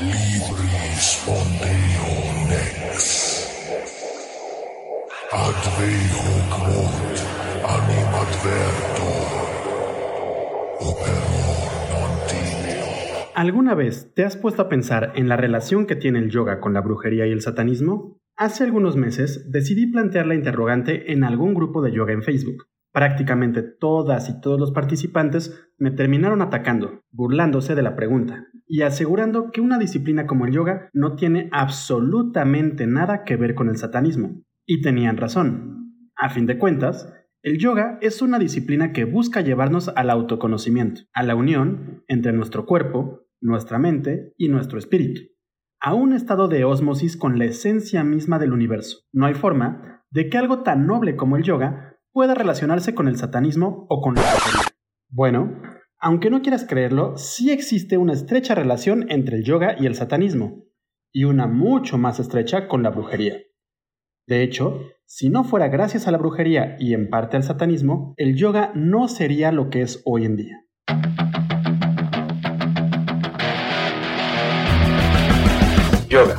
Libri spontaneo nex. Advei mort. ¿Alguna vez te has puesto a pensar en la relación que tiene el yoga con la brujería y el satanismo? Hace algunos meses decidí plantear la interrogante en algún grupo de yoga en Facebook. Prácticamente todas y todos los participantes me terminaron atacando, burlándose de la pregunta y asegurando que una disciplina como el yoga no tiene absolutamente nada que ver con el satanismo. Y tenían razón. A fin de cuentas, el yoga es una disciplina que busca llevarnos al autoconocimiento, a la unión entre nuestro cuerpo, nuestra mente y nuestro espíritu, a un estado de ósmosis con la esencia misma del universo. No hay forma de que algo tan noble como el yoga pueda relacionarse con el satanismo o con la brujería. Bueno, aunque no quieras creerlo, sí existe una estrecha relación entre el yoga y el satanismo, y una mucho más estrecha con la brujería. De hecho, si no fuera gracias a la brujería y en parte al satanismo, el yoga no sería lo que es hoy en día. Yoga,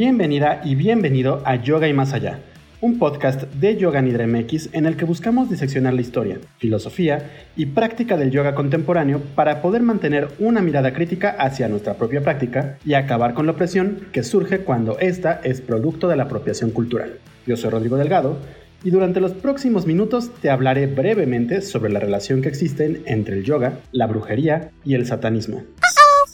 Bienvenida y bienvenido a Yoga y Más Allá, un podcast de Yoga Nidra MX en el que buscamos diseccionar la historia, filosofía y práctica del yoga contemporáneo para poder mantener una mirada crítica hacia nuestra propia práctica y acabar con la opresión que surge cuando esta es producto de la apropiación cultural. Yo soy Rodrigo Delgado y durante los próximos minutos te hablaré brevemente sobre la relación que existe entre el yoga, la brujería y el satanismo.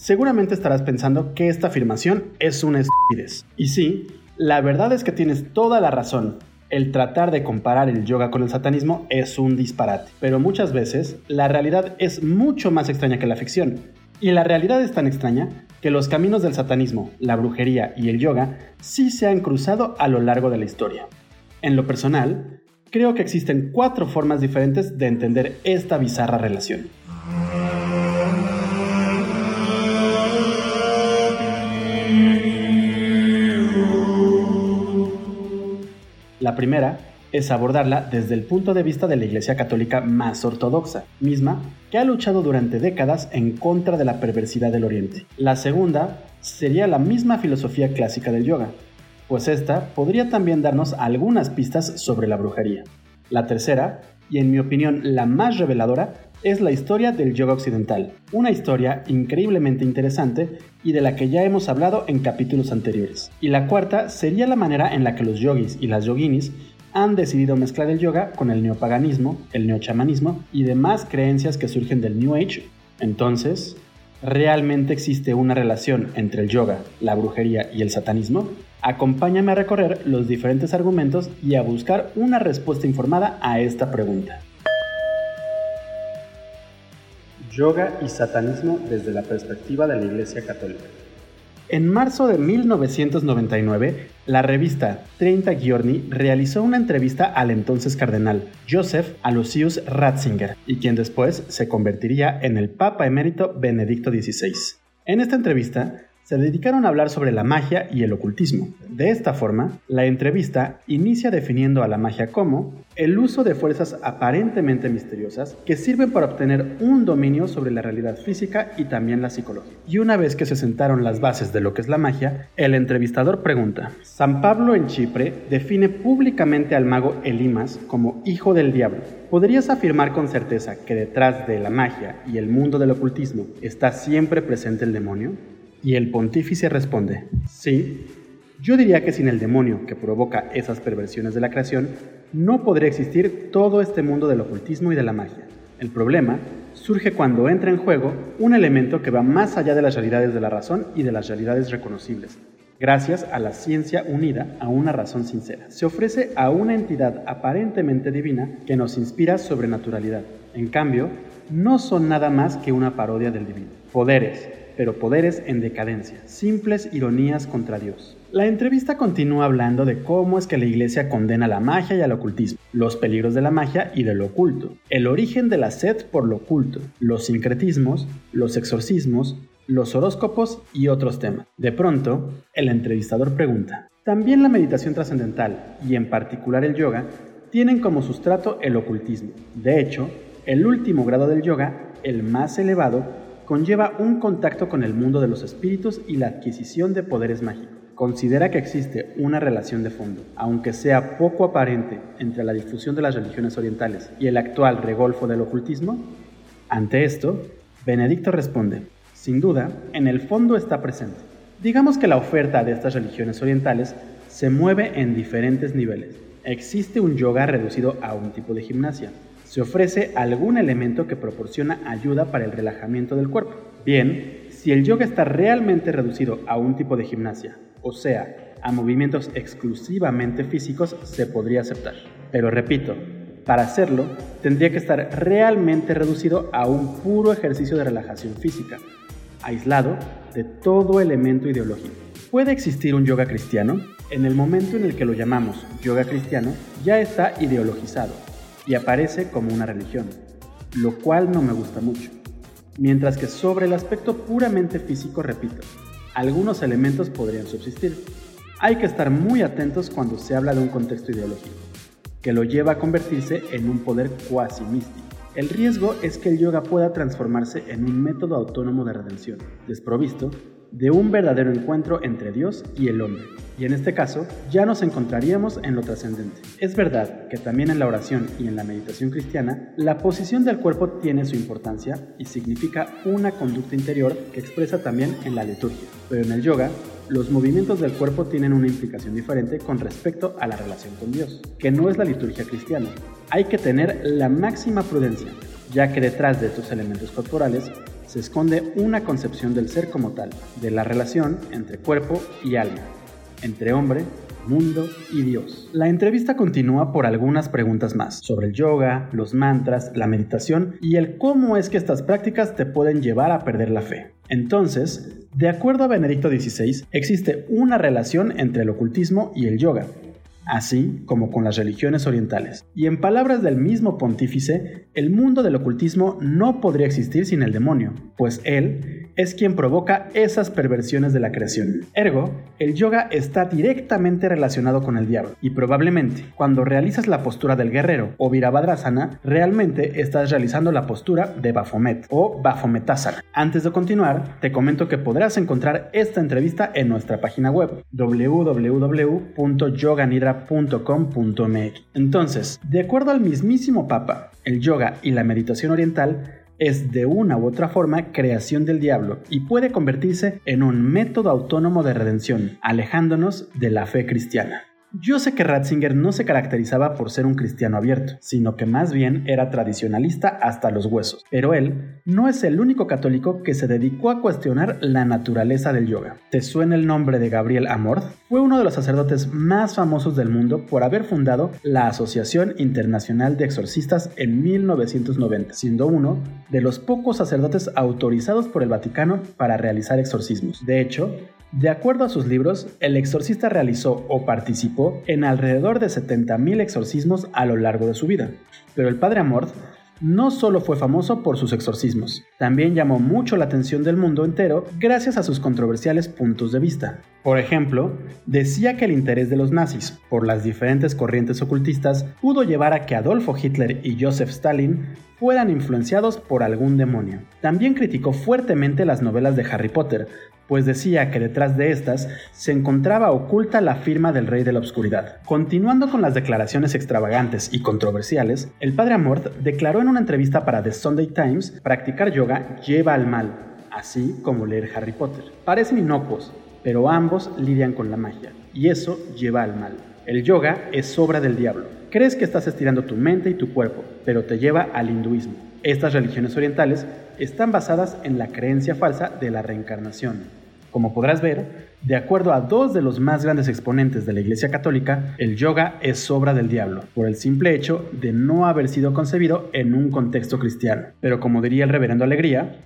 Seguramente estarás pensando que esta afirmación es una estupidez. Y sí, la verdad es que tienes toda la razón. El tratar de comparar el yoga con el satanismo es un disparate, pero muchas veces la realidad es mucho más extraña que la ficción. Y la realidad es tan extraña que los caminos del satanismo, la brujería y el yoga sí se han cruzado a lo largo de la historia. En lo personal, creo que existen cuatro formas diferentes de entender esta bizarra relación. La primera es abordarla desde el punto de vista de la Iglesia Católica más ortodoxa, misma que ha luchado durante décadas en contra de la perversidad del Oriente. La segunda sería la misma filosofía clásica del yoga, pues esta podría también darnos algunas pistas sobre la brujería. La tercera, y en mi opinión la más reveladora, es la historia del yoga occidental, una historia increíblemente interesante y de la que ya hemos hablado en capítulos anteriores. Y la cuarta sería la manera en la que los yogis y las yoginis han decidido mezclar el yoga con el neopaganismo, el neochamanismo y demás creencias que surgen del New Age. Entonces, ¿realmente existe una relación entre el yoga, la brujería y el satanismo? Acompáñame a recorrer los diferentes argumentos y a buscar una respuesta informada a esta pregunta. Yoga y satanismo desde la perspectiva de la Iglesia Católica. En marzo de 1999, la revista 30 Giorni realizó una entrevista al entonces cardenal Joseph Aloysius Ratzinger, y quien después se convertiría en el Papa emérito Benedicto XVI. En esta entrevista, se dedicaron a hablar sobre la magia y el ocultismo. De esta forma, la entrevista inicia definiendo a la magia como el uso de fuerzas aparentemente misteriosas que sirven para obtener un dominio sobre la realidad física y también la psicología. Y una vez que se sentaron las bases de lo que es la magia, el entrevistador pregunta, San Pablo en Chipre define públicamente al mago Elimas como hijo del diablo. ¿Podrías afirmar con certeza que detrás de la magia y el mundo del ocultismo está siempre presente el demonio? Y el pontífice responde, sí, yo diría que sin el demonio que provoca esas perversiones de la creación, no podría existir todo este mundo del ocultismo y de la magia. El problema surge cuando entra en juego un elemento que va más allá de las realidades de la razón y de las realidades reconocibles, gracias a la ciencia unida a una razón sincera. Se ofrece a una entidad aparentemente divina que nos inspira sobrenaturalidad. En cambio, no son nada más que una parodia del divino. Poderes, pero poderes en decadencia, simples ironías contra Dios. La entrevista continúa hablando de cómo es que la iglesia condena la magia y al ocultismo, los peligros de la magia y de lo oculto, el origen de la sed por lo oculto, los sincretismos, los exorcismos, los horóscopos y otros temas. De pronto, el entrevistador pregunta, ¿también la meditación trascendental y en particular el yoga tienen como sustrato el ocultismo? De hecho, el último grado del yoga, el más elevado, conlleva un contacto con el mundo de los espíritus y la adquisición de poderes mágicos. Considera que existe una relación de fondo, aunque sea poco aparente, entre la difusión de las religiones orientales y el actual regolfo del ocultismo. Ante esto, Benedicto responde, sin duda, en el fondo está presente. Digamos que la oferta de estas religiones orientales se mueve en diferentes niveles. Existe un yoga reducido a un tipo de gimnasia, se ofrece algún elemento que proporciona ayuda para el relajamiento del cuerpo. Bien, si el yoga está realmente reducido a un tipo de gimnasia, o sea, a movimientos exclusivamente físicos, se podría aceptar. Pero repito, para hacerlo, tendría que estar realmente reducido a un puro ejercicio de relajación física, aislado de todo elemento ideológico. ¿Puede existir un yoga cristiano? En el momento en el que lo llamamos yoga cristiano, ya está ideologizado y aparece como una religión, lo cual no me gusta mucho. Mientras que sobre el aspecto puramente físico, repito, algunos elementos podrían subsistir. Hay que estar muy atentos cuando se habla de un contexto ideológico, que lo lleva a convertirse en un poder cuasi místico. El riesgo es que el yoga pueda transformarse en un método autónomo de redención, desprovisto de un verdadero encuentro entre Dios y el hombre. Y en este caso, ya nos encontraríamos en lo trascendente. Es verdad que también en la oración y en la meditación cristiana, la posición del cuerpo tiene su importancia y significa una conducta interior que expresa también en la liturgia. Pero en el yoga, los movimientos del cuerpo tienen una implicación diferente con respecto a la relación con Dios, que no es la liturgia cristiana. Hay que tener la máxima prudencia, ya que detrás de estos elementos corporales se esconde una concepción del ser como tal, de la relación entre cuerpo y alma, entre hombre, mundo y Dios. La entrevista continúa por algunas preguntas más sobre el yoga, los mantras, la meditación y el cómo es que estas prácticas te pueden llevar a perder la fe. Entonces, de acuerdo a Benedicto XVI, existe una relación entre el ocultismo y el yoga, así como con las religiones orientales. Y en palabras del mismo pontífice, el mundo del ocultismo no podría existir sin el demonio, pues él es quien provoca esas perversiones de la creación. Ergo, el yoga está directamente relacionado con el diablo, y probablemente cuando realizas la postura del guerrero o Virabhadrasana, realmente estás realizando la postura de Baphomet o Baphometasana. Antes de continuar, te comento que podrás encontrar esta entrevista en nuestra página web Entonces, de acuerdo al mismísimo Papa, el yoga y la meditación oriental es de una u otra forma creación del diablo y puede convertirse en un método autónomo de redención, alejándonos de la fe cristiana. Yo sé que Ratzinger no se caracterizaba por ser un cristiano abierto, sino que más bien era tradicionalista hasta los huesos, pero él no es el único católico que se dedicó a cuestionar la naturaleza del yoga. ¿Te suena el nombre de Gabriel Amorth? Fue uno de los sacerdotes más famosos del mundo por haber fundado la Asociación Internacional de Exorcistas en 1990, siendo uno de los pocos sacerdotes autorizados por el Vaticano para realizar exorcismos. De hecho, de acuerdo a sus libros, el exorcista realizó o participó en alrededor de 70.000 exorcismos a lo largo de su vida. Pero el padre Amorth no solo fue famoso por sus exorcismos, también llamó mucho la atención del mundo entero gracias a sus controversiales puntos de vista. Por ejemplo, decía que el interés de los nazis por las diferentes corrientes ocultistas pudo llevar a que Adolfo Hitler y Joseph Stalin fueran influenciados por algún demonio. También criticó fuertemente las novelas de Harry Potter, pues decía que detrás de estas se encontraba oculta la firma del rey de la oscuridad. Continuando con las declaraciones extravagantes y controversiales, el padre Amorth declaró en una entrevista para The Sunday Times, practicar yoga lleva al mal, así como leer Harry Potter. Parecen inocuos, pero ambos lidian con la magia, y eso lleva al mal. El yoga es obra del diablo. Crees que estás estirando tu mente y tu cuerpo, pero te lleva al hinduismo. Estas religiones orientales están basadas en la creencia falsa de la reencarnación, Como podrás ver, de acuerdo a dos de los más grandes exponentes de la Iglesia Católica, el yoga es obra del diablo, por el simple hecho de no haber sido concebido en un contexto cristiano. Pero como diría el reverendo Alegría,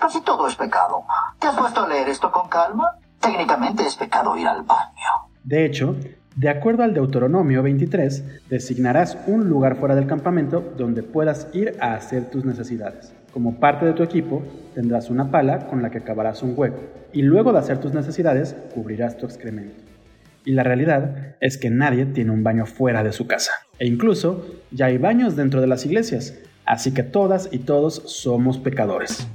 casi todo es pecado. ¿Te has puesto a leer esto con calma? Técnicamente es pecado ir al baño. de hecho, de acuerdo al Deuteronomio 23, designarás un lugar fuera del campamento donde puedas ir a hacer tus necesidades. Como parte de tu equipo, tendrás una pala con la que cavarás un hueco y luego de hacer tus necesidades, cubrirás tu excremento. Y la realidad es que nadie tiene un baño fuera de su casa. E incluso ya hay baños dentro de las iglesias, así que todas y todos somos pecadores.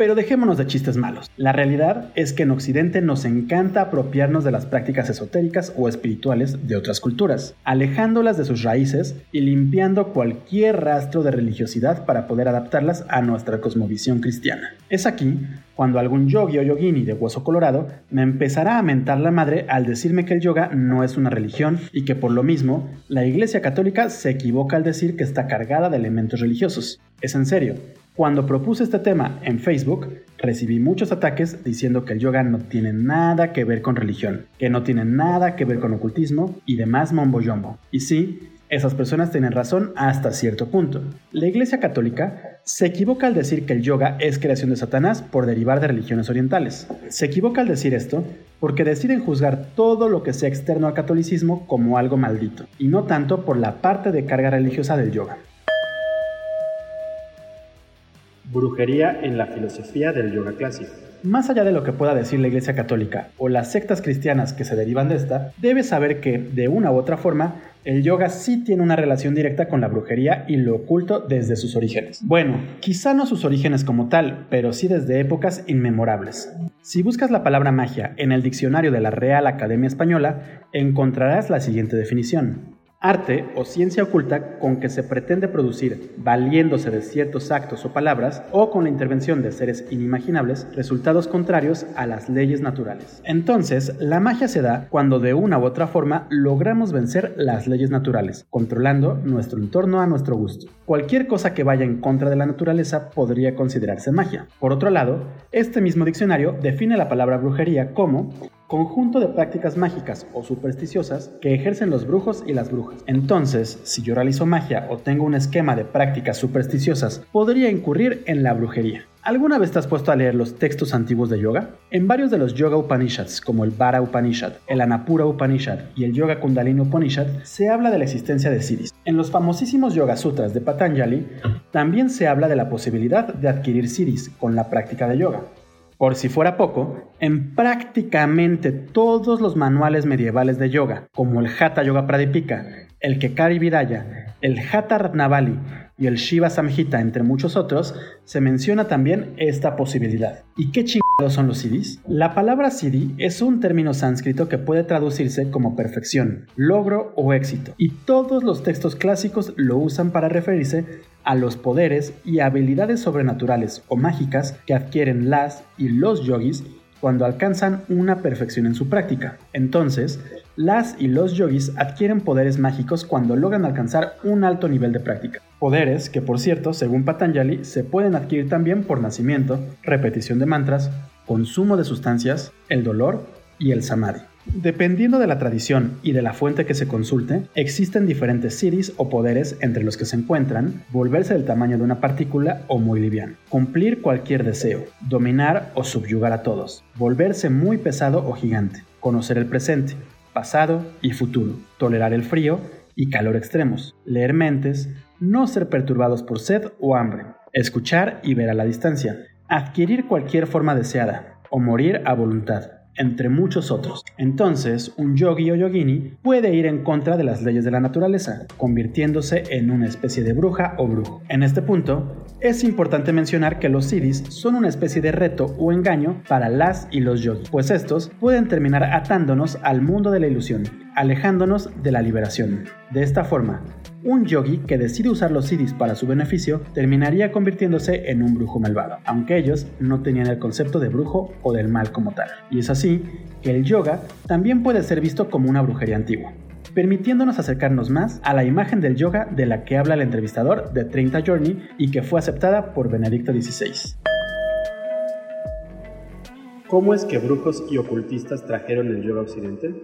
Pero dejémonos de chistes malos. La realidad es que en Occidente nos encanta apropiarnos de las prácticas esotéricas o espirituales de otras culturas, alejándolas de sus raíces y limpiando cualquier rastro de religiosidad para poder adaptarlas a nuestra cosmovisión cristiana. Es aquí cuando algún yogi o yogini de hueso colorado me empezará a mentar la madre al decirme que el yoga no es una religión y que por lo mismo la Iglesia Católica se equivoca al decir que está cargada de elementos religiosos. Es en serio, cuando propuse este tema en Facebook, recibí muchos ataques diciendo que el yoga no tiene nada que ver con religión, que no tiene nada que ver con ocultismo y demás mombo yombo. Y sí, esas personas tienen razón hasta cierto punto. La Iglesia Católica se equivoca al decir que el yoga es creación de Satanás por derivar de religiones orientales. Se equivoca al decir esto porque deciden juzgar todo lo que sea externo al catolicismo como algo maldito, y no tanto por la parte de carga religiosa del yoga. Brujería en la filosofía del yoga clásico. Más allá de lo que pueda decir la Iglesia Católica o las sectas cristianas que se derivan de esta, debes saber que, de una u otra forma, el yoga sí tiene una relación directa con la brujería y lo oculto desde sus orígenes. Bueno, quizá no sus orígenes como tal, pero sí desde épocas inmemorables. Si buscas la palabra magia en el diccionario de la Real Academia Española, encontrarás la siguiente definición. Arte o ciencia oculta con que se pretende producir, valiéndose de ciertos actos o palabras, o con la intervención de seres inimaginables, resultados contrarios a las leyes naturales. Entonces, la magia se da cuando de una u otra forma logramos vencer las leyes naturales, controlando nuestro entorno a nuestro gusto. Cualquier cosa que vaya en contra de la naturaleza podría considerarse magia. Por otro lado, este mismo diccionario define la palabra brujería como conjunto de prácticas mágicas o supersticiosas que ejercen los brujos y las brujas. Entonces, si yo realizo magia o tengo un esquema de prácticas supersticiosas, podría incurrir en la brujería. ¿Alguna vez te has puesto a leer los textos antiguos de yoga? En varios de los Yoga Upanishads, como el Vara Upanishad, el Anapura Upanishad y el Yoga Kundalini Upanishad, se habla de la existencia de Siddhis. En los famosísimos Yoga Sutras de Patanjali, también se habla de la posibilidad de adquirir Siddhis con la práctica de yoga. Por si fuera poco, en prácticamente todos los manuales medievales de yoga, como el Hatha Yoga Pradipika, el Kekari Vidaya, el Hatha Ratnavali y el Shiva Samhita, entre muchos otros, se menciona también esta posibilidad. ¿Y qué chingados son los siddhis? La palabra siddhi es un término sánscrito que puede traducirse como perfección, logro o éxito, y todos los textos clásicos lo usan para referirse a los poderes y habilidades sobrenaturales o mágicas que adquieren las y los yogis cuando alcanzan una perfección en su práctica. Entonces, las y los yogis adquieren poderes mágicos cuando logran alcanzar un alto nivel de práctica. Poderes que, por cierto, según Patanjali, se pueden adquirir también por nacimiento, repetición de mantras, consumo de sustancias, el dolor y el samadhi. Dependiendo de la tradición y de la fuente que se consulte, existen diferentes siddhis o poderes entre los que se encuentran volverse del tamaño de una partícula o muy liviano, cumplir cualquier deseo, dominar o subyugar a todos, volverse muy pesado o gigante, conocer el presente, pasado y futuro, tolerar el frío y calor extremos, leer mentes, no ser perturbados por sed o hambre, escuchar y ver a la distancia, adquirir cualquier forma deseada o morir a voluntad entre muchos otros. Entonces, un yogi o yogini puede ir en contra de las leyes de la naturaleza, convirtiéndose en una especie de bruja o brujo. En este punto, es importante mencionar que los siddhis son una especie de reto o engaño para las y los yogis, pues estos pueden terminar atándonos al mundo de la ilusión, alejándonos de la liberación. De esta forma, un yogi que decide usar los siddhis para su beneficio terminaría convirtiéndose en un brujo malvado, aunque ellos no tenían el concepto de brujo o del mal como tal. Y es así que el yoga también puede ser visto como una brujería antigua permitiéndonos acercarnos más a la imagen del yoga de la que habla el entrevistador de 30 Journey y que fue aceptada por Benedicto XVI. ¿Cómo es que brujos y ocultistas trajeron el yoga occidente?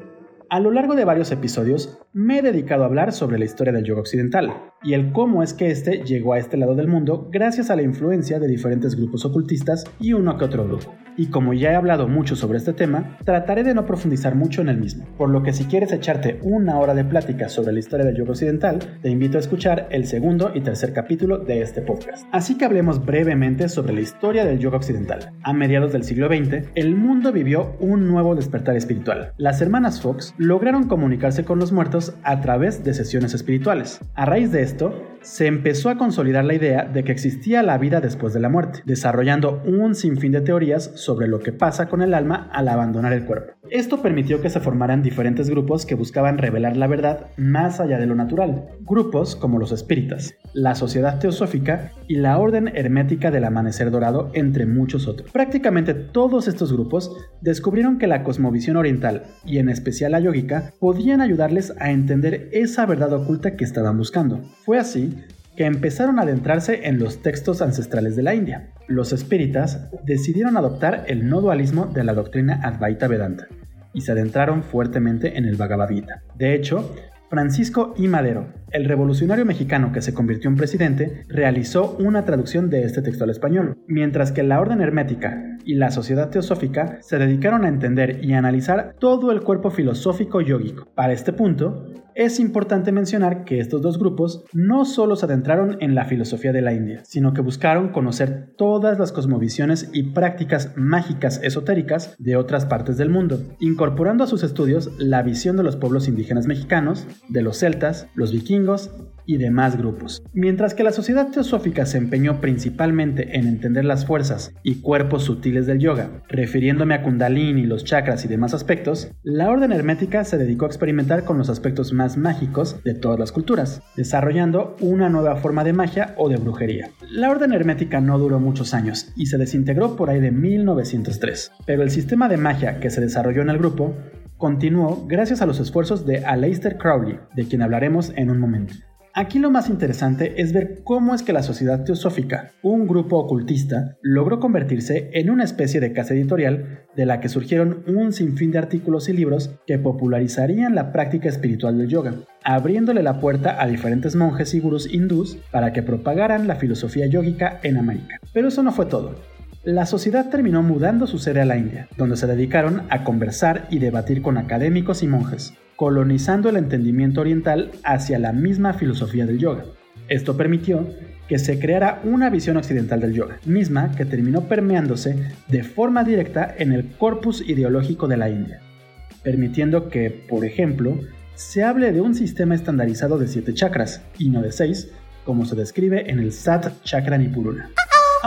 A lo largo de varios episodios me he dedicado a hablar sobre la historia del yoga occidental y el cómo es que este llegó a este lado del mundo gracias a la influencia de diferentes grupos ocultistas y uno que otro grupo. Y como ya he hablado mucho sobre este tema, trataré de no profundizar mucho en el mismo, por lo que si quieres echarte una hora de plática sobre la historia del yoga occidental, te invito a escuchar el segundo y tercer capítulo de este podcast. Así que hablemos brevemente sobre la historia del yoga occidental. A mediados del siglo XX, el mundo vivió un nuevo despertar espiritual. Las hermanas Fox lograron comunicarse con los muertos a través de sesiones espirituales. A raíz de esto, se empezó a consolidar la idea de que existía la vida después de la muerte, desarrollando un sinfín de teorías sobre lo que pasa con el alma al abandonar el cuerpo. Esto permitió que se formaran diferentes grupos que buscaban revelar la verdad más allá de lo natural, grupos como los espíritas, la Sociedad Teosófica y la Orden Hermética del Amanecer Dorado, entre muchos otros. Prácticamente todos estos grupos descubrieron que la cosmovisión oriental, y en especial la yógica, podían ayudarles a entender esa verdad oculta que estaban buscando. Fue así que empezaron a adentrarse en los textos ancestrales de la India. Los espíritas decidieron adoptar el no dualismo de la doctrina Advaita Vedanta y se adentraron fuertemente en el Bhagavad Gita. De hecho, Francisco I. Madero, el revolucionario mexicano que se convirtió en presidente, realizó una traducción de este texto al español, mientras que la Orden Hermética y la Sociedad Teosófica se dedicaron a entender y analizar todo el cuerpo filosófico yógico. Para este punto, es importante mencionar que estos dos grupos no solo se adentraron en la filosofía de la India, sino que buscaron conocer todas las cosmovisiones y prácticas mágicas esotéricas de otras partes del mundo, incorporando a sus estudios la visión de los pueblos indígenas mexicanos, de los celtas, los vikingos y demás grupos. Mientras que la sociedad teosófica se empeñó principalmente en entender las fuerzas y cuerpos sutiles del yoga, refiriéndome a kundalini, los chakras y demás aspectos, la orden hermética se dedicó a experimentar con los aspectos más mágicos de todas las culturas, desarrollando una nueva forma de magia o de brujería. La orden hermética no duró muchos años y se desintegró por ahí de 1903, pero el sistema de magia que se desarrolló en el grupo continuó gracias a los esfuerzos de Aleister Crowley, de quien hablaremos en un momento. Aquí lo más interesante es ver cómo es que la Sociedad Teosófica, un grupo ocultista, logró convertirse en una especie de casa editorial de la que surgieron un sinfín de artículos y libros que popularizarían la práctica espiritual del yoga, abriéndole la puerta a diferentes monjes y gurús hindús para que propagaran la filosofía yógica en América. Pero eso no fue todo. La sociedad terminó mudando su sede a la India, donde se dedicaron a conversar y debatir con académicos y monjes, colonizando el entendimiento oriental hacia la misma filosofía del yoga. Esto permitió que se creara una visión occidental del yoga, misma que terminó permeándose de forma directa en el corpus ideológico de la India, permitiendo que, por ejemplo, se hable de un sistema estandarizado de siete chakras y no de seis, como se describe en el Sat Chakra Nipuruna.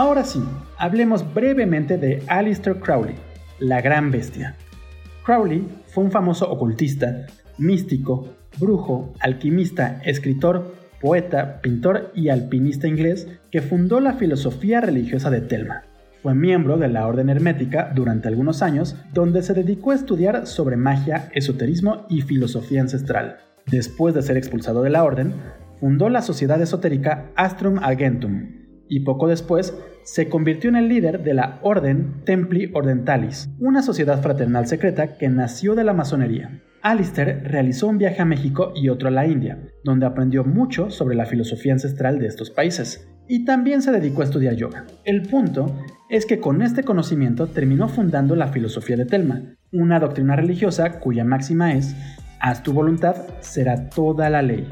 Ahora sí, hablemos brevemente de Aleister Crowley, la gran bestia. Crowley fue un famoso ocultista, místico, brujo, alquimista, escritor, poeta, pintor y alpinista inglés que fundó la filosofía religiosa de Telma. Fue miembro de la Orden Hermética durante algunos años, donde se dedicó a estudiar sobre magia, esoterismo y filosofía ancestral. Después de ser expulsado de la Orden, fundó la sociedad esotérica Astrum Argentum, y poco después se convirtió en el líder de la Orden Templi Ordentalis, una sociedad fraternal secreta que nació de la masonería. Alistair realizó un viaje a México y otro a la India, donde aprendió mucho sobre la filosofía ancestral de estos países, y también se dedicó a estudiar yoga. El punto es que con este conocimiento terminó fundando la filosofía de Telma, una doctrina religiosa cuya máxima es, haz tu voluntad, será toda la ley.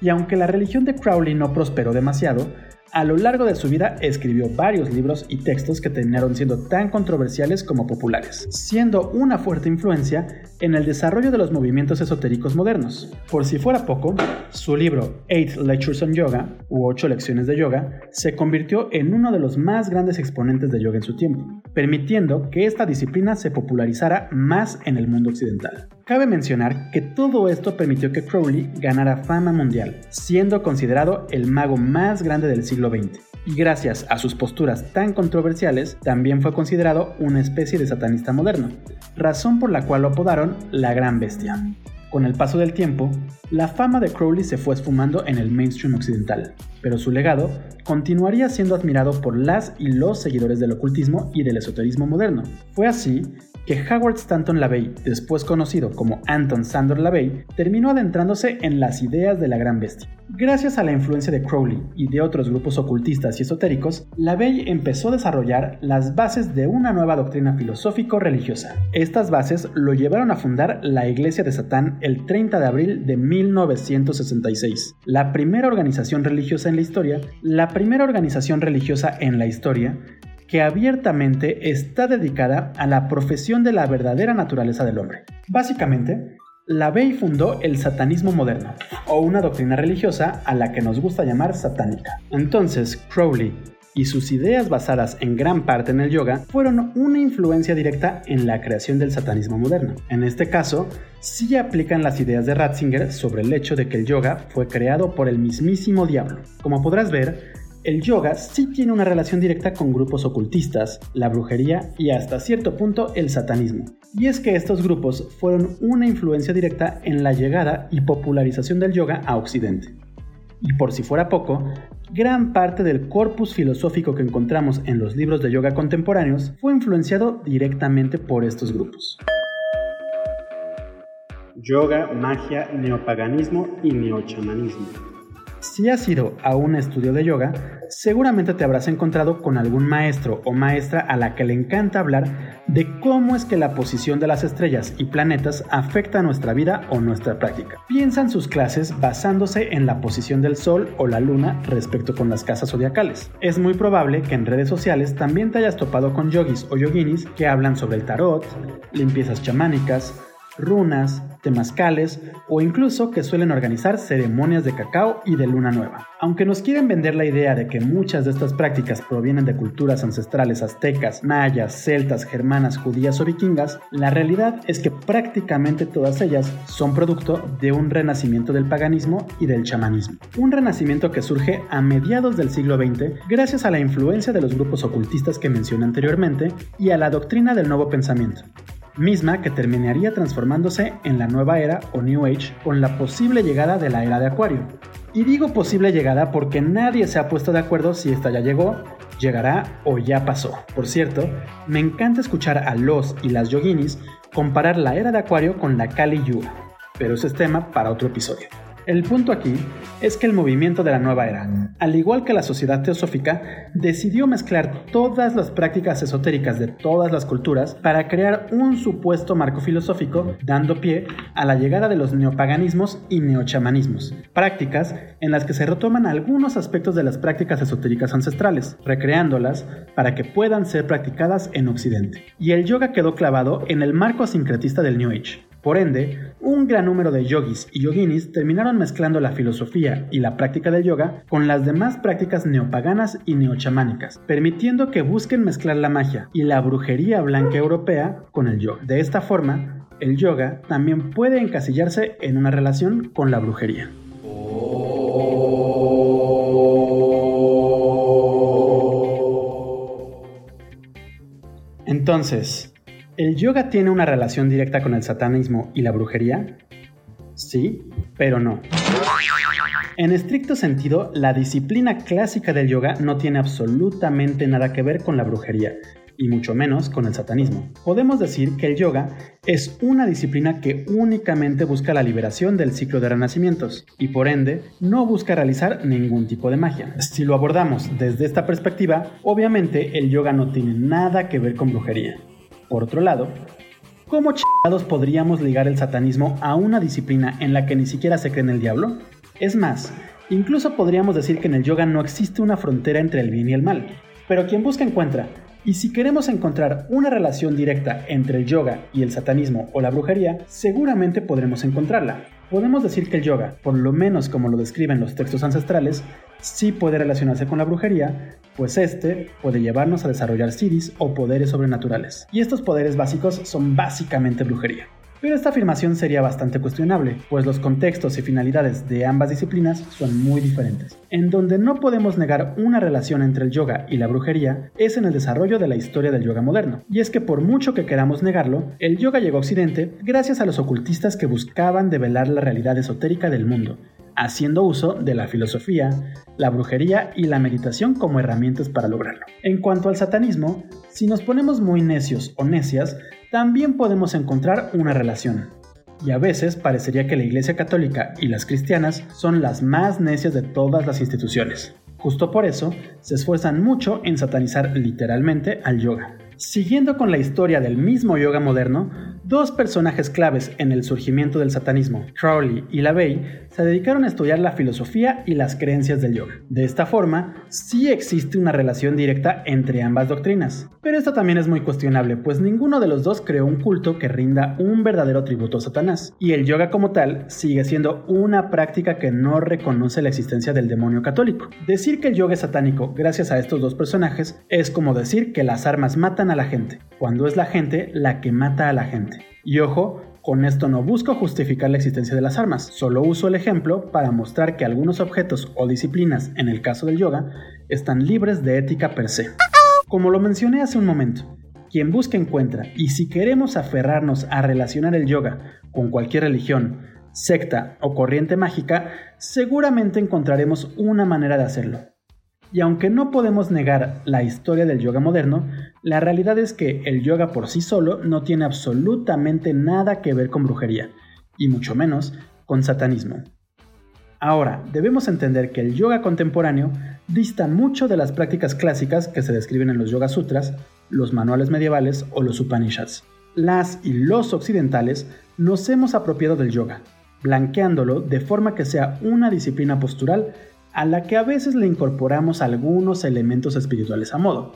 Y aunque la religión de Crowley no prosperó demasiado, a lo largo de su vida escribió varios libros y textos que terminaron siendo tan controversiales como populares, siendo una fuerte influencia en el desarrollo de los movimientos esotéricos modernos. Por si fuera poco, su libro Eight Lectures on Yoga, u Ocho Lecciones de Yoga, se convirtió en uno de los más grandes exponentes de yoga en su tiempo, permitiendo que esta disciplina se popularizara más en el mundo occidental. Cabe mencionar que todo esto permitió que Crowley ganara fama mundial, siendo considerado el mago más grande del siglo XX. Y gracias a sus posturas tan controversiales, también fue considerado una especie de satanista moderno, razón por la cual lo apodaron la Gran Bestia. Con el paso del tiempo, la fama de Crowley se fue esfumando en el mainstream occidental, pero su legado continuaría siendo admirado por las y los seguidores del ocultismo y del esoterismo moderno. Fue así que Howard Stanton LaVey, después conocido como Anton Sandor LaVey, terminó adentrándose en las ideas de la gran bestia. Gracias a la influencia de Crowley y de otros grupos ocultistas y esotéricos, LaVey empezó a desarrollar las bases de una nueva doctrina filosófico-religiosa. Estas bases lo llevaron a fundar la Iglesia de Satán el 30 de abril de 1966, la primera organización religiosa en la historia, la primera organización religiosa en la historia que abiertamente está dedicada a la profesión de la verdadera naturaleza del hombre. Básicamente, la Bey fundó el satanismo moderno, o una doctrina religiosa a la que nos gusta llamar satánica. Entonces, Crowley y sus ideas basadas en gran parte en el yoga fueron una influencia directa en la creación del satanismo moderno. En este caso, sí aplican las ideas de Ratzinger sobre el hecho de que el yoga fue creado por el mismísimo diablo. Como podrás ver, el yoga sí tiene una relación directa con grupos ocultistas, la brujería y hasta cierto punto el satanismo. Y es que estos grupos fueron una influencia directa en la llegada y popularización del yoga a Occidente. Y por si fuera poco, gran parte del corpus filosófico que encontramos en los libros de yoga contemporáneos fue influenciado directamente por estos grupos. Yoga, magia, neopaganismo y neochamanismo. Si has ido a un estudio de yoga, seguramente te habrás encontrado con algún maestro o maestra a la que le encanta hablar de cómo es que la posición de las estrellas y planetas afecta nuestra vida o nuestra práctica. Piensa en sus clases basándose en la posición del Sol o la Luna respecto con las casas zodiacales. Es muy probable que en redes sociales también te hayas topado con yogis o yoginis que hablan sobre el tarot, limpiezas chamánicas, runas, temazcales o incluso que suelen organizar ceremonias de cacao y de luna nueva. Aunque nos quieren vender la idea de que muchas de estas prácticas provienen de culturas ancestrales aztecas, mayas, celtas, germanas, judías o vikingas, la realidad es que prácticamente todas ellas son producto de un renacimiento del paganismo y del chamanismo. Un renacimiento que surge a mediados del siglo XX gracias a la influencia de los grupos ocultistas que mencioné anteriormente y a la doctrina del nuevo pensamiento misma que terminaría transformándose en la nueva era o New Age con la posible llegada de la era de Acuario. Y digo posible llegada porque nadie se ha puesto de acuerdo si esta ya llegó, llegará o ya pasó. Por cierto, me encanta escuchar a los y las yoginis comparar la era de Acuario con la Kali Yuga, pero ese es tema para otro episodio. El punto aquí es que el movimiento de la nueva era, al igual que la sociedad teosófica, decidió mezclar todas las prácticas esotéricas de todas las culturas para crear un supuesto marco filosófico, dando pie a la llegada de los neopaganismos y neochamanismos, prácticas en las que se retoman algunos aspectos de las prácticas esotéricas ancestrales, recreándolas para que puedan ser practicadas en Occidente. Y el yoga quedó clavado en el marco sincretista del New Age, por ende, un gran número de yogis y yoginis terminaron mezclando la filosofía y la práctica del yoga con las demás prácticas neopaganas y neochamánicas, permitiendo que busquen mezclar la magia y la brujería blanca europea con el yoga. De esta forma, el yoga también puede encasillarse en una relación con la brujería. Entonces, ¿El yoga tiene una relación directa con el satanismo y la brujería? Sí, pero no. En estricto sentido, la disciplina clásica del yoga no tiene absolutamente nada que ver con la brujería, y mucho menos con el satanismo. Podemos decir que el yoga es una disciplina que únicamente busca la liberación del ciclo de renacimientos, y por ende no busca realizar ningún tipo de magia. Si lo abordamos desde esta perspectiva, obviamente el yoga no tiene nada que ver con brujería. Por otro lado, ¿cómo chingados podríamos ligar el satanismo a una disciplina en la que ni siquiera se cree en el diablo? Es más, incluso podríamos decir que en el yoga no existe una frontera entre el bien y el mal. Pero quien busca encuentra, y si queremos encontrar una relación directa entre el yoga y el satanismo o la brujería, seguramente podremos encontrarla. Podemos decir que el yoga, por lo menos como lo describen los textos ancestrales, sí puede relacionarse con la brujería, pues este puede llevarnos a desarrollar siddhis o poderes sobrenaturales. Y estos poderes básicos son básicamente brujería. Pero esta afirmación sería bastante cuestionable, pues los contextos y finalidades de ambas disciplinas son muy diferentes. En donde no podemos negar una relación entre el yoga y la brujería es en el desarrollo de la historia del yoga moderno. Y es que por mucho que queramos negarlo, el yoga llegó a Occidente gracias a los ocultistas que buscaban develar la realidad esotérica del mundo, haciendo uso de la filosofía, la brujería y la meditación como herramientas para lograrlo. En cuanto al satanismo, si nos ponemos muy necios o necias, también podemos encontrar una relación. Y a veces parecería que la Iglesia Católica y las cristianas son las más necias de todas las instituciones. Justo por eso, se esfuerzan mucho en satanizar literalmente al yoga. Siguiendo con la historia del mismo yoga moderno, dos personajes claves en el surgimiento del satanismo, Crowley y LaVey, se dedicaron a estudiar la filosofía y las creencias del yoga. De esta forma, sí existe una relación directa entre ambas doctrinas. Pero esto también es muy cuestionable, pues ninguno de los dos creó un culto que rinda un verdadero tributo a Satanás, y el yoga como tal sigue siendo una práctica que no reconoce la existencia del demonio católico. Decir que el yoga es satánico gracias a estos dos personajes es como decir que las armas matan a la gente, cuando es la gente la que mata a la gente. Y ojo, con esto no busco justificar la existencia de las armas, solo uso el ejemplo para mostrar que algunos objetos o disciplinas, en el caso del yoga, están libres de ética per se. Como lo mencioné hace un momento, quien busca encuentra, y si queremos aferrarnos a relacionar el yoga con cualquier religión, secta o corriente mágica, seguramente encontraremos una manera de hacerlo. Y aunque no podemos negar la historia del yoga moderno, la realidad es que el yoga por sí solo no tiene absolutamente nada que ver con brujería, y mucho menos con satanismo. Ahora, debemos entender que el yoga contemporáneo dista mucho de las prácticas clásicas que se describen en los Yoga Sutras, los manuales medievales o los Upanishads. Las y los occidentales nos hemos apropiado del yoga, blanqueándolo de forma que sea una disciplina postural a la que a veces le incorporamos algunos elementos espirituales a modo.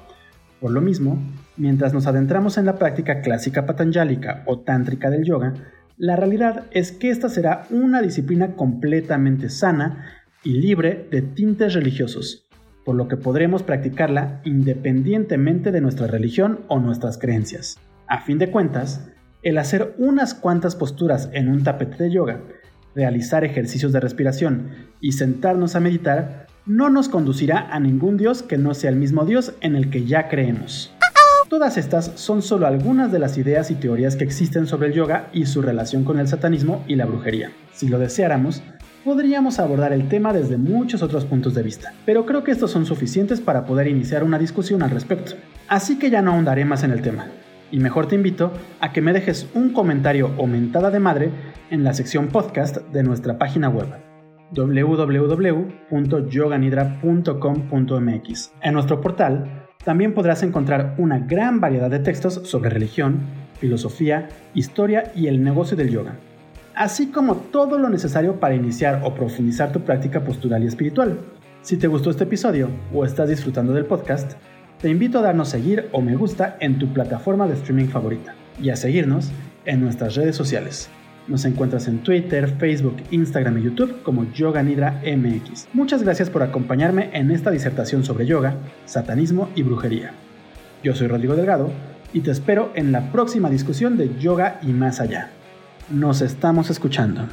Por lo mismo, mientras nos adentramos en la práctica clásica patanjálica o tántrica del yoga, la realidad es que esta será una disciplina completamente sana y libre de tintes religiosos, por lo que podremos practicarla independientemente de nuestra religión o nuestras creencias. A fin de cuentas, el hacer unas cuantas posturas en un tapete de yoga realizar ejercicios de respiración y sentarnos a meditar no nos conducirá a ningún Dios que no sea el mismo Dios en el que ya creemos. Todas estas son solo algunas de las ideas y teorías que existen sobre el yoga y su relación con el satanismo y la brujería. Si lo deseáramos, podríamos abordar el tema desde muchos otros puntos de vista, pero creo que estos son suficientes para poder iniciar una discusión al respecto. Así que ya no ahondaré más en el tema, y mejor te invito a que me dejes un comentario o mentada de madre en la sección podcast de nuestra página web www.yoganidra.com.mx. En nuestro portal también podrás encontrar una gran variedad de textos sobre religión, filosofía, historia y el negocio del yoga, así como todo lo necesario para iniciar o profundizar tu práctica postural y espiritual. Si te gustó este episodio o estás disfrutando del podcast, te invito a darnos seguir o me gusta en tu plataforma de streaming favorita y a seguirnos en nuestras redes sociales. Nos encuentras en Twitter, Facebook, Instagram y YouTube como Yoga Nidra MX. Muchas gracias por acompañarme en esta disertación sobre yoga, satanismo y brujería. Yo soy Rodrigo Delgado y te espero en la próxima discusión de yoga y más allá. Nos estamos escuchando.